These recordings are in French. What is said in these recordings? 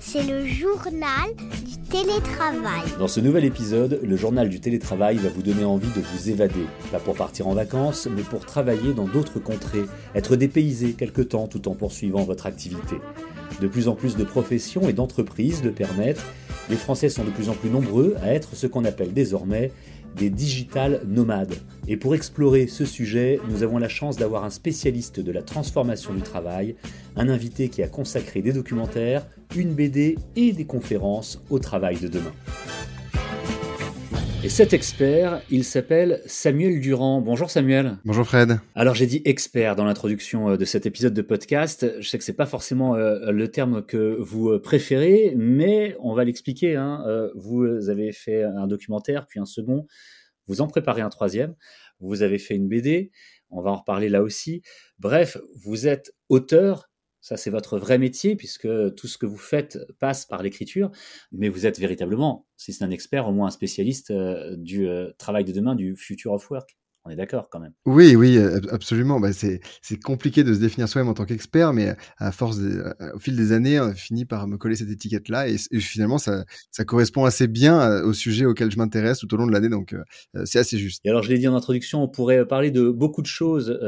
C'est le journal du télétravail. Dans ce nouvel épisode, le journal du télétravail va vous donner envie de vous évader. Pas pour partir en vacances, mais pour travailler dans d'autres contrées, être dépaysé quelque temps tout en poursuivant votre activité. De plus en plus de professions et d'entreprises le permettent. Les Français sont de plus en plus nombreux à être ce qu'on appelle désormais des digital nomades. Et pour explorer ce sujet, nous avons la chance d'avoir un spécialiste de la transformation du travail, un invité qui a consacré des documentaires, une BD et des conférences au travail de demain. Et cet expert, il s'appelle Samuel Durand. Bonjour Samuel. Bonjour Fred. Alors j'ai dit expert dans l'introduction euh, de cet épisode de podcast. Je sais que c'est pas forcément euh, le terme que vous euh, préférez, mais on va l'expliquer. Hein. Vous avez fait un documentaire, puis un second. Vous en préparez un troisième. Vous avez fait une BD. On va en reparler là aussi. Bref, vous êtes auteur ça, c'est votre vrai métier, puisque tout ce que vous faites passe par l'écriture, mais vous êtes véritablement, si c'est un expert, au moins un spécialiste euh, du euh, travail de demain, du future of work. On est d'accord quand même. Oui, oui, absolument. Bah, c'est compliqué de se définir soi-même en tant qu'expert, mais à force, au fil des années, on finit par me coller cette étiquette-là, et, finalement, ça, ça, correspond assez bien euh, au sujet auquel je m'intéresse tout au long de l'année, donc c'est assez juste. Et alors, je l'ai dit en introduction, on pourrait parler de beaucoup de choses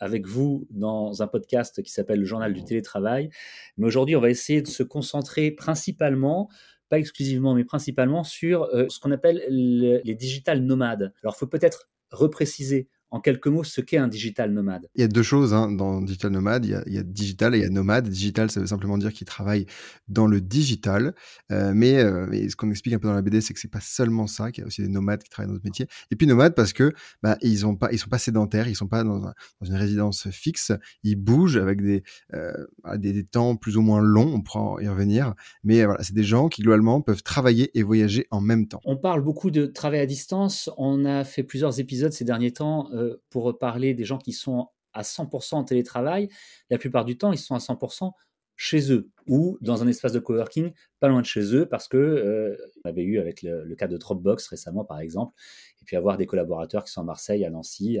avec vous dans un podcast qui s'appelle le journal du télétravail. Mais aujourd'hui, on va essayer de se concentrer principalement pas exclusivement, mais principalement sur euh, ce qu'on appelle les digital nomades. Alors, il faut peut-être repréciser en quelques mots ce qu'est un digital nomade Il y a deux choses hein, dans digital nomade. Il y, a, il y, a, digital et il y a nomade. Digital, ça veut simplement dire qu'il travaille dans le digital. Euh, mais, euh, mais, ce qu'on explique un peu dans la BD, c'est que c'est pas seulement ça, qu'il y a aussi des nomades qui travaillent dans notre métier. Et puis nomades parce que bah, ils ont pas, ils sont pas sédentaires, ils sont pas dans, un, dans une résidence fixe. Ils bougent avec des, euh, des, des, temps plus ou moins longs. On pourra y revenir. Mais voilà, c'est des gens qui globalement peuvent travailler et voyager en même temps. On parle beaucoup de travail à distance. On a fait plusieurs épisodes ces derniers temps euh, pour parler des gens qui sont à 100% en télétravail. La plupart du temps, ils sont à 100% chez eux ou dans un espace de coworking pas loin de chez eux parce que euh, on avait eu avec le, cas de Dropbox récemment par exemple et puis avoir des collaborateurs qui sont à Marseille, à Nancy,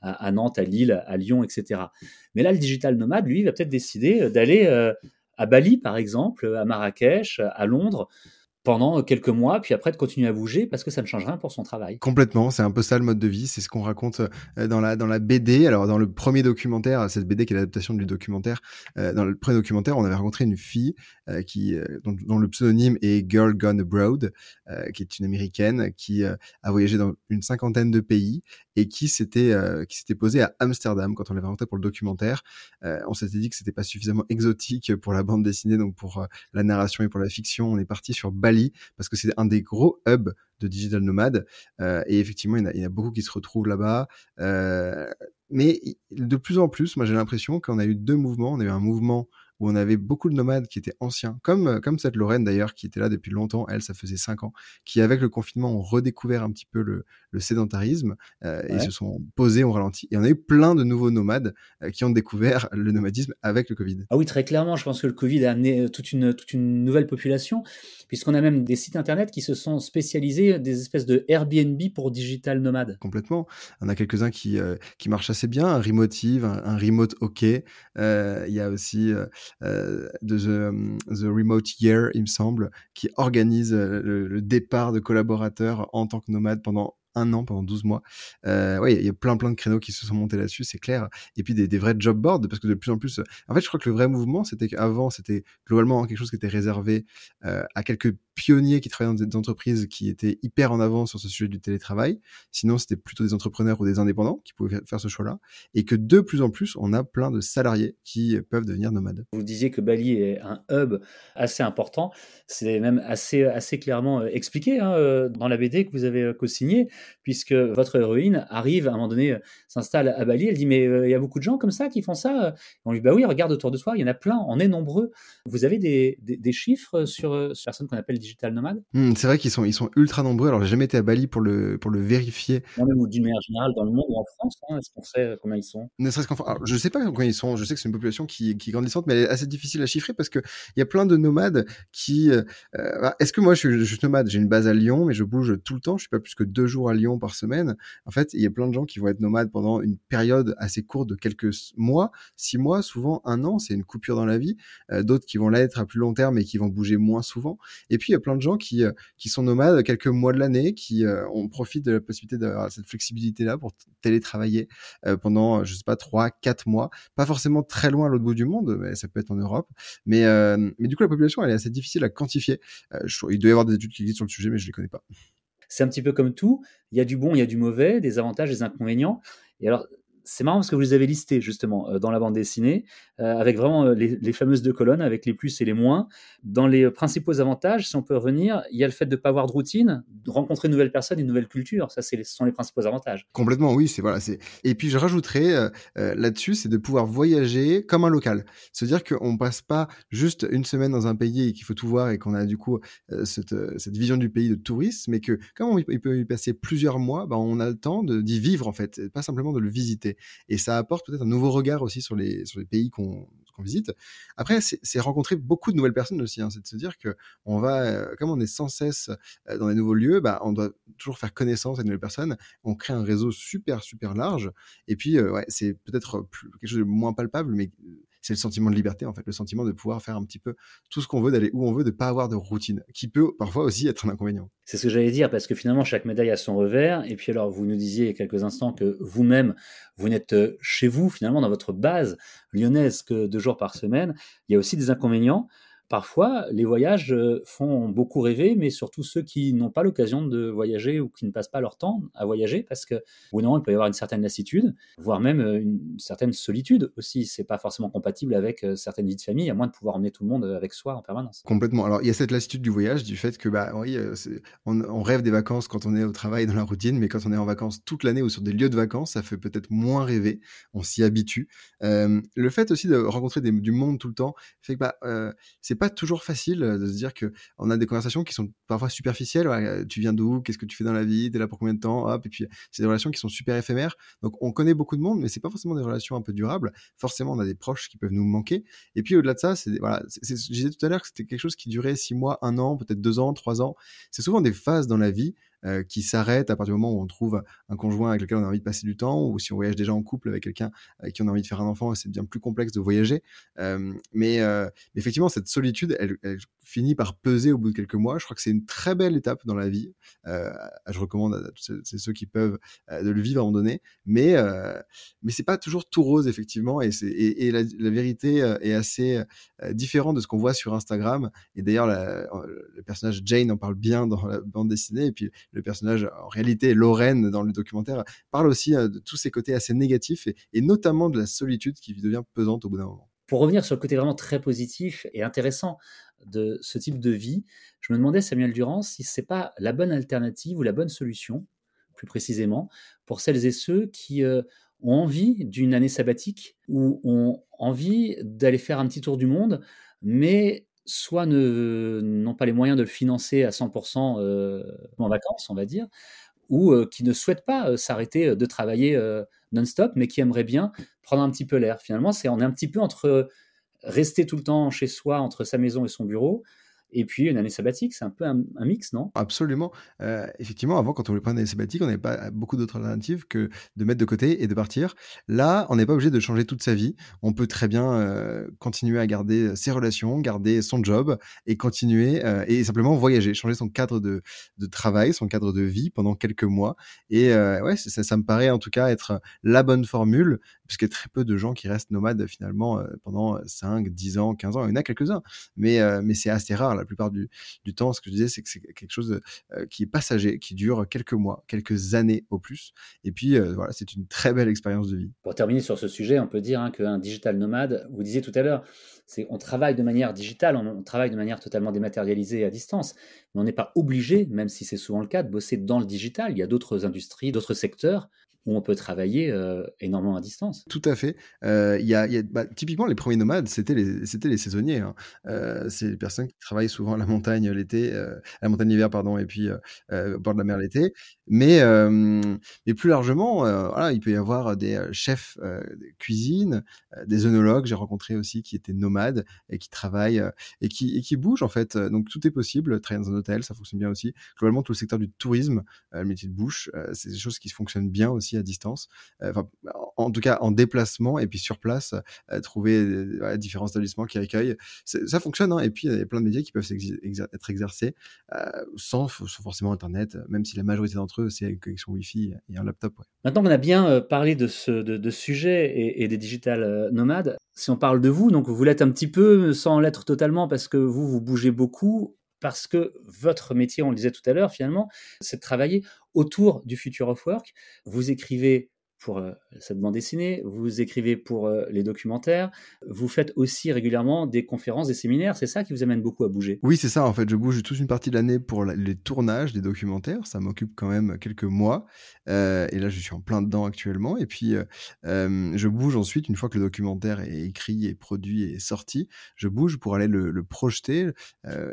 à, Nantes, à Lille, à Lyon, etc. Mais là, le digital nomade, lui, va peut-être décider d'aller euh, à Bali par exemple, à Marrakech, à Londres pendant quelques mois, puis après de continuer à bouger parce que ça ne change rien pour son travail. Complètement, c'est un peu ça le mode de vie, c'est ce qu'on raconte euh, dans la, dans la BD. Alors dans le premier documentaire, cette BD qui est l'adaptation du documentaire, euh, dans le premier documentaire, on avait rencontré une fille euh, qui, dont, le pseudonyme est Girl Gone Abroad, qui est une américaine qui a voyagé dans une cinquantaine de pays et qui s'était qui s'était posée à Amsterdam quand on l'avait rencontré pour le documentaire. on s'était dit que c'était pas suffisamment exotique pour la bande dessinée, donc pour la narration et pour la fiction, on est parti sur Bali parce que c'est un des gros hubs de digital nomade. Euh, et effectivement, il y, en a, beaucoup qui se retrouvent là-bas. Euh, mais de plus en plus, moi j'ai l'impression qu'on a eu deux mouvements. On a eu un mouvement où on avait beaucoup de nomades qui étaient anciens, comme, euh, comme cette Lorraine d'ailleurs, qui était là depuis longtemps, elle, ça faisait cinq ans, qui avec le confinement ont redécouvert un petit peu le, le sédentarisme euh, et se sont posés, ont ralenti. Et on a eu plein de nouveaux nomades euh, qui ont découvert le nomadisme avec le Covid. Ah oui, très clairement, je pense que le Covid a amené toute une, toute une nouvelle population, puisqu'on a même des sites internet qui se sont spécialisés, des espèces de Airbnb pour digital nomades. Complètement. On a quelques-uns qui, qui marchent assez bien, un Remotive, un, un Remote OK. Il y a aussi de the, the, Remote Year, il me semble, qui organise euh, le, départ de collaborateurs en tant que nomades pendant un an, pendant 12 mois. Euh, il y a plein plein de créneaux qui se sont montés là-dessus, c'est clair. Et puis des, vrais job boards, parce que de plus en plus... En fait, je crois que le vrai mouvement, c'était qu'avant, c'était globalement quelque chose qui était réservé euh, à quelques pionniers qui travaillaient dans des entreprises qui étaient hyper en avance sur ce sujet du télétravail. Sinon, c'était plutôt des entrepreneurs ou des indépendants qui pouvaient faire ce choix-là. Et que de plus en plus, on a plein de salariés qui peuvent devenir nomades. Vous disiez que Bali est un hub assez important. C'est même assez, assez clairement euh, expliqué hein, euh, dans la BD que vous avez euh, co-signé, puisque votre héroïne arrive à un moment donné, s'installe à Bali. Elle dit Mais il y a beaucoup de gens comme ça qui font ça. on lui dit Bah oui, regarde autour de toi, il y en a plein, on est nombreux. Vous avez des, des, des chiffres sur, sur personnes qu'on appelle digital nomade hmm, C'est vrai qu'ils sont, ils sont ultra nombreux. Alors, j'ai jamais été à Bali pour le, pour le vérifier. même d'une manière générale, dans le monde ou en France, hein, est-ce qu'on sait euh, combien ils sont? Ne serait-ce qu'en France. Je sais pas combien ils sont. Je sais que c'est une population qui, qui est grandissante, mais elle est assez difficile à chiffrer parce qu'il y a plein de nomades qui. Euh, euh, est-ce que moi, je suis, je suis nomade? J'ai une base à Lyon, mais je bouge tout le temps. Je suis pas plus que deux jours à Lyon par semaine. En fait, il y a plein de gens qui vont être nomades pendant une période assez courte de quelques mois, six mois, souvent un an. C'est une coupure dans la vie. Euh, d'autres qui vont l'être à plus long terme et qui vont bouger moins souvent. Et puis il y a plein de gens qui qui sont nomades quelques mois de l'année, qui on profite de la possibilité d'avoir cette flexibilité là pour télétravailler pendant, je sais pas, trois, quatre mois. Pas forcément très loin à l'autre bout du monde, mais ça peut être en Europe. Mais mais du coup, la population, elle est assez difficile à quantifier. il doit y avoir des études qui existent sur le sujet, mais je les connais pas. C'est un petit peu comme tout. Il y a du bon, il y a du mauvais, des avantages, des inconvénients. Et alors, c'est marrant parce que vous les avez listés justement euh, dans la bande dessinée, euh, avec vraiment euh, les, fameuses deux colonnes, avec les plus et les moins. Dans les principaux avantages, si on peut revenir, il y a le fait de ne pas avoir de routine, de rencontrer de nouvelles personnes et de nouvelles cultures. Ça, ce sont les principaux avantages. Complètement, oui. C'est voilà. Et puis je rajouterais là-dessus, c'est de pouvoir voyager comme un local. Se dire qu'on passe pas juste une semaine dans un pays et qu'il faut tout voir et qu'on a du coup cette, vision du pays de touriste, mais que comme il peut y passer plusieurs mois, ben, on a le temps d'y vivre en fait, pas simplement de le visiter et ça apporte peut-être un nouveau regard aussi sur les, sur les pays qu'on visite. Après, c'est rencontrer beaucoup de nouvelles personnes aussi. Hein. c'est de se dire que on va, euh, comme on est sans cesse euh, dans les nouveaux lieux, bah, on doit toujours faire connaissance avec de nouvelles personnes. On crée un réseau super super large. Et puis, euh, ouais, c'est peut-être quelque chose de moins palpable, mais c'est le sentiment de liberté, en fait, le sentiment de pouvoir faire un petit peu tout ce qu'on veut, d'aller où on veut, de pas avoir de routine, qui peut parfois aussi être un inconvénient. C'est ce que j'allais dire, parce que finalement, chaque médaille a son revers. Et puis alors, vous nous disiez quelques instants que vous-même, vous, n'êtes euh, chez vous, finalement, dans votre base lyonnaise que deux jours par semaine. Il y a aussi des inconvénients. Parfois, les voyages euh, font beaucoup rêver, mais surtout ceux qui n'ont pas l'occasion de voyager ou qui ne passent pas leur temps à voyager, parce que, ou non, il peut y avoir une certaine lassitude, voire même euh, une certaine solitude aussi. C'est pas forcément compatible avec euh, certaines vies de famille, à moins de pouvoir emmener tout le monde avec soi en permanence. Complètement. Alors, il y a cette lassitude du voyage, du fait que, bah, oui, on, rêve des vacances quand on est au travail, dans la routine, mais quand on est en vacances toute l'année ou sur des lieux de vacances, ça fait peut-être moins rêver. On s'y habitue. le fait aussi de rencontrer du monde tout le temps fait que, bah, c'est pas toujours facile euh, de se dire que on a des conversations qui sont parfois superficielles. Euh, tu viens d'où Qu'est-ce que tu fais dans la vie T'es là pour combien de temps Hop, et puis c'est des relations qui sont super éphémères. Donc on connaît beaucoup de monde, mais c'est pas forcément des relations un peu durables. Forcément, on a des proches qui peuvent nous manquer. Et puis au-delà de ça, c'est voilà, je disais tout à l'heure que c'était quelque chose qui durait six mois, un an, peut-être deux ans, trois ans. C'est souvent des phases dans la vie euh, qui s'arrête à partir du moment où on trouve un conjoint avec lequel on a envie de passer du temps, ou si on voyage déjà en couple avec quelqu'un avec qui on a envie de faire un enfant, c'est bien plus complexe de voyager. Euh, mais euh, effectivement, cette solitude, elle, finit par peser au bout de quelques mois. Je crois que c'est une très belle étape dans la vie. Je recommande à tous ceux qui peuvent de le vivre à un moment donné, mais mais c'est pas toujours tout rose effectivement, et, la, vérité est assez différente de ce qu'on voit sur Instagram. Et d'ailleurs, le personnage Jane en parle bien dans la bande dessinée, et puis le personnage, en réalité, Lorraine, dans le documentaire, parle aussi euh, de tous ces côtés assez négatifs et, notamment de la solitude qui devient pesante au bout d'un moment. Pour revenir sur le côté vraiment très positif et intéressant de ce type de vie, je me demandais, Samuel Durand, si ce n'est pas la bonne alternative ou la bonne solution, plus précisément, pour celles et ceux qui euh, ont envie d'une année sabbatique ou ont envie d'aller faire un petit tour du monde, mais soit n'ont pas les moyens de le financer à 100% euh, en vacances, on va dire, ou euh, qui ne souhaitent pas euh, s'arrêter de travailler non-stop, mais qui aimeraient bien prendre un petit peu l'air. Finalement, c'est on est un petit peu entre rester tout le temps chez soi, entre sa maison et son bureau, et puis une année sabbatique, c'est un peu un, mix, non? Absolument. Euh, effectivement, avant, quand on voulait prendre une année sabbatique, on n'avait pas beaucoup d'autres alternatives que de mettre de côté et de partir. Là, on n'est pas obligé de changer toute sa vie. On peut très bien euh, continuer à garder ses relations, garder son job et continuer euh, et simplement voyager, changer son cadre de, travail, son cadre de vie pendant quelques mois. Et ouais, ça, me paraît en tout cas être la bonne formule, puisqu'il y a très peu de gens qui restent nomades finalement pendant 5, 10 ans, 15 ans. Il y en a quelques-uns, mais, mais c'est assez rare. La plupart du, temps, ce que je disais, c'est que c'est quelque chose euh, qui est passager, qui dure quelques mois, quelques années au plus. Et puis, euh, voilà, c'est une très belle expérience de vie. Pour terminer sur ce sujet, on peut dire hein, qu'un digital nomade, vous disiez tout à l'heure, c'est on travaille de manière digitale, on, travaille de manière totalement dématérialisée à distance, mais on n'est pas obligé, même si c'est souvent le cas, de bosser dans le digital. Il y a d'autres industries, d'autres secteurs où on peut travailler euh, énormément à distance. Tout à fait. Euh, y a, bah, typiquement, les premiers nomades, c'était les, les saisonniers. Hein. Euh, c'est les personnes qui travaillent souvent à la montagne l'été, euh, la montagne l'hiver, pardon, et puis au bord de la mer l'été. Mais, plus largement, il peut y avoir des chefs de cuisine, des œnologues, j'ai rencontré aussi qui étaient nomades et qui travaillent et, qui, et qui bougent en fait. Donc tout est possible. Travailler dans un hôtel, ça fonctionne bien aussi. Globalement, tout le secteur du tourisme, le métier de bouche, c'est des choses qui fonctionnent bien aussi à distance. Enfin, en tout cas, en déplacement et puis sur place, trouver différents établissements qui accueillent. Ça fonctionne. Hein, et puis, il y a plein de métiers qui peuvent être exercés sans, forcément Internet, même si la majorité d'entre eux, c'est une connexion Wi-Fi et un laptop. Maintenant qu'on a bien parlé de ce sujet et, et, des digital nomades, si on parle de vous, donc vous l'êtes un petit peu sans l'être totalement parce que vous, vous bougez beaucoup parce que votre métier, on le disait tout à l'heure, finalement, c'est de travailler autour du future of work. Vous écrivez pour euh, cette bande dessinée, vous écrivez pour euh, les documentaires, vous faites aussi régulièrement des conférences, des séminaires, c'est ça qui vous amène beaucoup à bouger? Oui, c'est ça, en fait, je bouge toute une partie de l'année pour les tournages des documentaires, ça m'occupe quand même quelques mois, euh, et là je suis en plein dedans actuellement, et puis je bouge ensuite, une fois que le documentaire est écrit, et produit et sorti, je bouge pour aller le, le projeter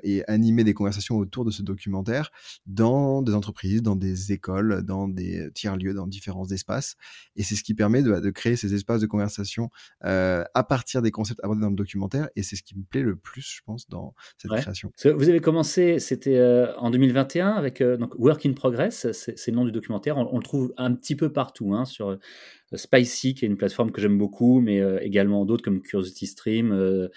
et animer des conversations autour de ce documentaire dans des entreprises, dans des écoles, dans des tiers-lieux, dans différents espaces. Et c'est ce qui permet de, créer ces espaces de conversation euh, à partir des concepts abordés dans le documentaire. Et c'est ce qui me plaît le plus, je pense, dans cette création. Vous avez commencé, c'était euh, en 2021 avec euh, donc Work in Progress, c'est le nom du documentaire. On, le trouve un petit peu partout, hein, sur Spicy, qui est une plateforme que j'aime beaucoup, mais également d'autres comme Curiosity Stream.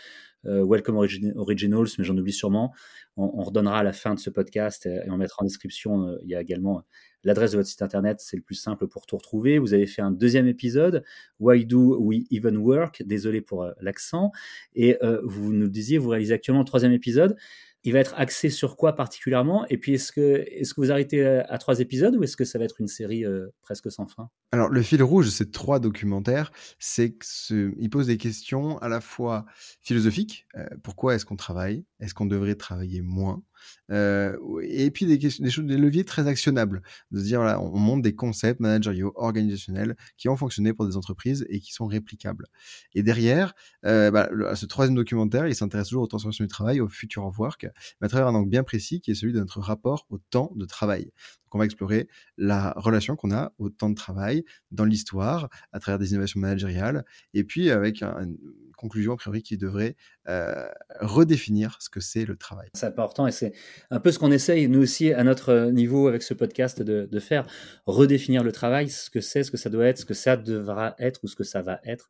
Welcome Originals, mais j'en oublie sûrement. On, on, redonnera à la fin de ce podcast et on mettra en description. il y a également L'adresse de votre site internet, c'est le plus simple pour tout retrouver. Vous avez fait un deuxième épisode, Why Do We Even Work? Désolé pour euh, l'accent. Et euh, vous nous disiez, vous réalisez actuellement le troisième épisode il va être axé sur quoi particulièrement? Et puis, est-ce que, vous arrêtez euh, à trois épisodes ou est-ce que ça va être une série euh, presque sans fin? Alors, le fil rouge de ces trois documentaires, c'est qu'il pose des questions à la fois philosophiques. Euh, pourquoi est-ce qu'on travaille Est-ce qu'on devrait travailler moins Et puis, des, choses, des leviers très actionnables. De se dire, voilà, on monte des concepts managériaux, organisationnels qui ont fonctionné pour des entreprises et qui sont réplicables. Et derrière, bah, ce troisième documentaire, il s'intéresse toujours aux transformations du travail, au futur of work à travers un angle bien précis qui est celui de notre rapport au temps de travail. Donc on va explorer la relation qu'on a au temps de travail dans l'histoire, à travers des innovations managériales, et puis avec une conclusion a priori qui devrait euh, redéfinir ce que c'est le travail. C'est important et c'est un peu ce qu'on essaye nous aussi à notre niveau avec ce podcast de, faire, redéfinir le travail, ce que c'est, ce que ça doit être, ce que ça devra être ou ce que ça va être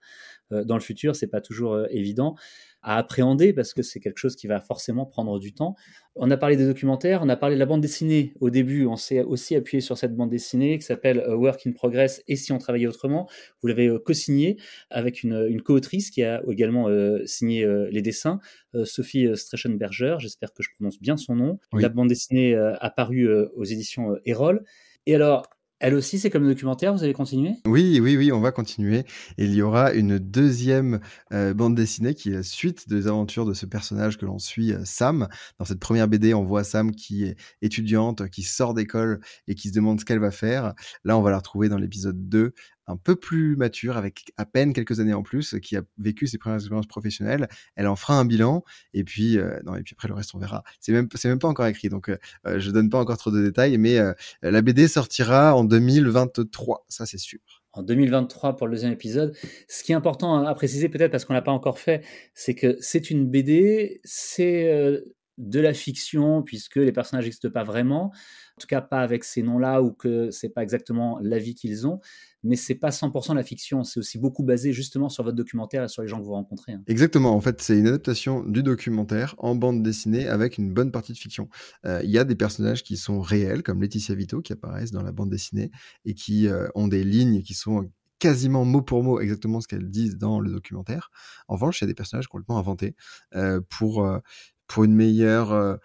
euh, dans le futur. C'est pas toujours euh, évident à appréhender parce que c'est quelque chose qui va forcément prendre du temps. On a parlé des documentaires, on a parlé de la bande dessinée au début, on s'est aussi appuyé sur cette bande dessinée qui s'appelle euh, Work in Progress et si on travaillait autrement. Vous l'avez euh, co-signé avec une, une co-autrice qui a également euh, signé les dessins, Sophie Streschenberger, j'espère que je prononce bien son nom. La bande dessinée a paru aux éditions Erol. Et alors, elle aussi, c'est comme documentaire, vous allez continuer Oui, oui, oui, on va continuer. il y aura une deuxième euh, bande dessinée qui est la suite des aventures de ce personnage que l'on suit, euh, Sam. Dans cette première BD, on voit Sam qui est étudiante, qui sort d'école et qui se demande ce qu'elle va faire. Là, on va la retrouver dans l'épisode 2 un peu plus mature, avec à peine quelques années en plus, qui a vécu ses premières expériences professionnelles. Elle en fera un bilan, et puis euh, non, et puis après le reste on verra. C'est même même pas encore écrit, donc euh, euh je donne pas encore trop de détails, mais euh, la BD sortira en 2023, ça c'est sûr. En 2023 pour le deuxième épisode. Ce qui est important à préciser peut-être parce qu'on l'a pas encore fait, c'est que c'est une BD, c'est de la fiction puisque les personnages n'existent pas vraiment, en tout cas pas avec ces noms-là ou que c'est pas exactement la vie qu'ils ont, mais c'est pas 100% de la fiction, c'est aussi beaucoup basé justement sur votre documentaire et sur les gens que vous rencontrez. Hein. Exactement, en fait c'est une adaptation du documentaire en bande dessinée avec une bonne partie de fiction. Euh, il y a des personnages qui sont réels comme Laetitia Vito qui apparaissent dans la bande dessinée et qui euh, ont des lignes qui sont quasiment mot pour mot exactement ce qu'elles disent dans le documentaire. En revanche, il y a des personnages complètement inventés euh, pour pour une meilleure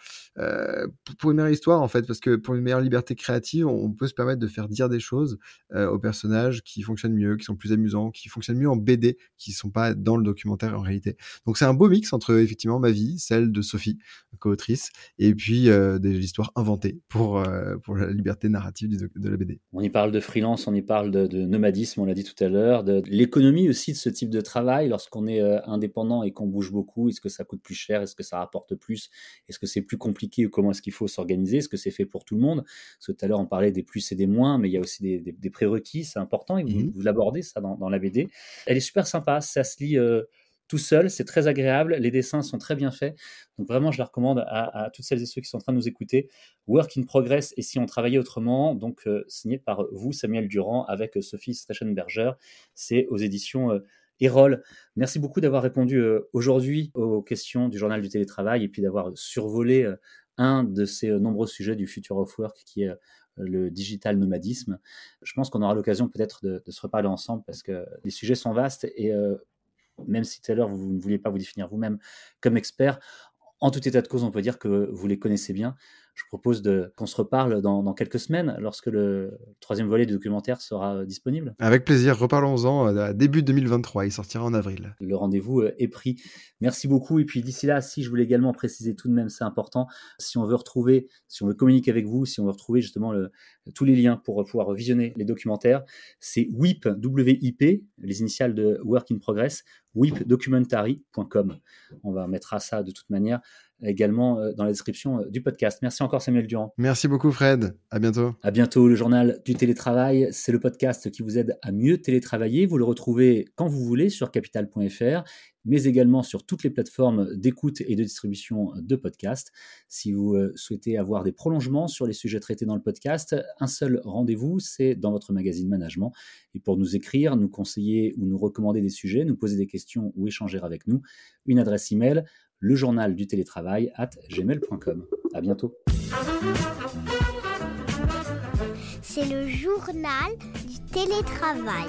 pour une meilleure histoire en fait parce que pour une meilleure liberté créative on peut se permettre de faire dire des choses aux personnages qui fonctionnent mieux qui sont plus amusants qui fonctionnent mieux en BD qui sont pas dans le documentaire en réalité. Donc c'est un beau mix entre effectivement ma vie celle de Sophie co-autrice et puis des histoires inventées pour pour la liberté narrative de la BD on y parle de freelance on y parle de, de nomadisme on l'a dit tout à l'heure de l'économie aussi de ce type de travail. Lorsqu'on est indépendant et qu'on bouge beaucoup est-ce que ça coûte plus cher est-ce que ça rapporte plus Est-ce que c'est plus compliqué ou comment est-ce qu'il faut s'organiser? Est-ce que c'est fait pour tout le monde? Parce que tout à l'heure, on parlait des plus et des moins, mais il y a aussi des, prérequis, c'est important, et vous, mmh l'abordez ça dans, la BD. Elle est super sympa, ça se lit euh, tout seul, c'est très agréable, les dessins sont très bien faits. Donc vraiment, je la recommande à, toutes celles et ceux qui sont en train de nous écouter. Work in Progress et si on travaillait autrement, donc euh, signé par vous, Samuel Durand, avec euh, Sophie Streschenberger. C'est aux éditions Erol, merci beaucoup d'avoir répondu euh, aujourd'hui aux questions du journal du télétravail et puis d'avoir survolé euh, un de ces euh, nombreux sujets du Future of Work qui est le digital nomadisme. Je pense qu'on aura l'occasion peut-être de, se reparler ensemble parce que les sujets sont vastes et même si tout à l'heure vous ne vouliez pas vous définir vous-même comme expert, en tout état de cause, on peut dire que vous les connaissez bien. Je propose qu'on se reparle dans, quelques semaines lorsque le troisième volet du documentaire sera euh, disponible. Avec plaisir, reparlons-en euh, début 2023. Il sortira en avril. Le rendez-vous euh, est pris. Merci beaucoup. Et puis d'ici là, si je voulais également préciser tout de même, c'est important, si on veut retrouver, si on veut communiquer avec vous, si on veut retrouver justement tous les liens pour pouvoir visionner les documentaires, c'est WIP, WIP, les initiales de Work in Progress, wipdocumentary.com. On va mettre ça de toute manière également euh, dans la description euh, du podcast. Merci encore Samuel Durand. Merci beaucoup Fred. À bientôt. À bientôt. Le journal du télétravail, c'est le podcast qui vous aide à mieux télétravailler. Vous le retrouvez quand vous voulez sur capital.fr mais également sur toutes les plateformes d'écoute et de distribution de podcasts. Si vous euh, souhaitez avoir des prolongements sur les sujets traités dans le podcast, un seul rendez-vous, c'est dans votre magazine Management. Et pour nous écrire, nous conseiller ou nous recommander des sujets, nous poser des questions ou échanger avec nous, une adresse email le journal du télétravail at gmail.com. À bientôt. C'est le journal du télétravail.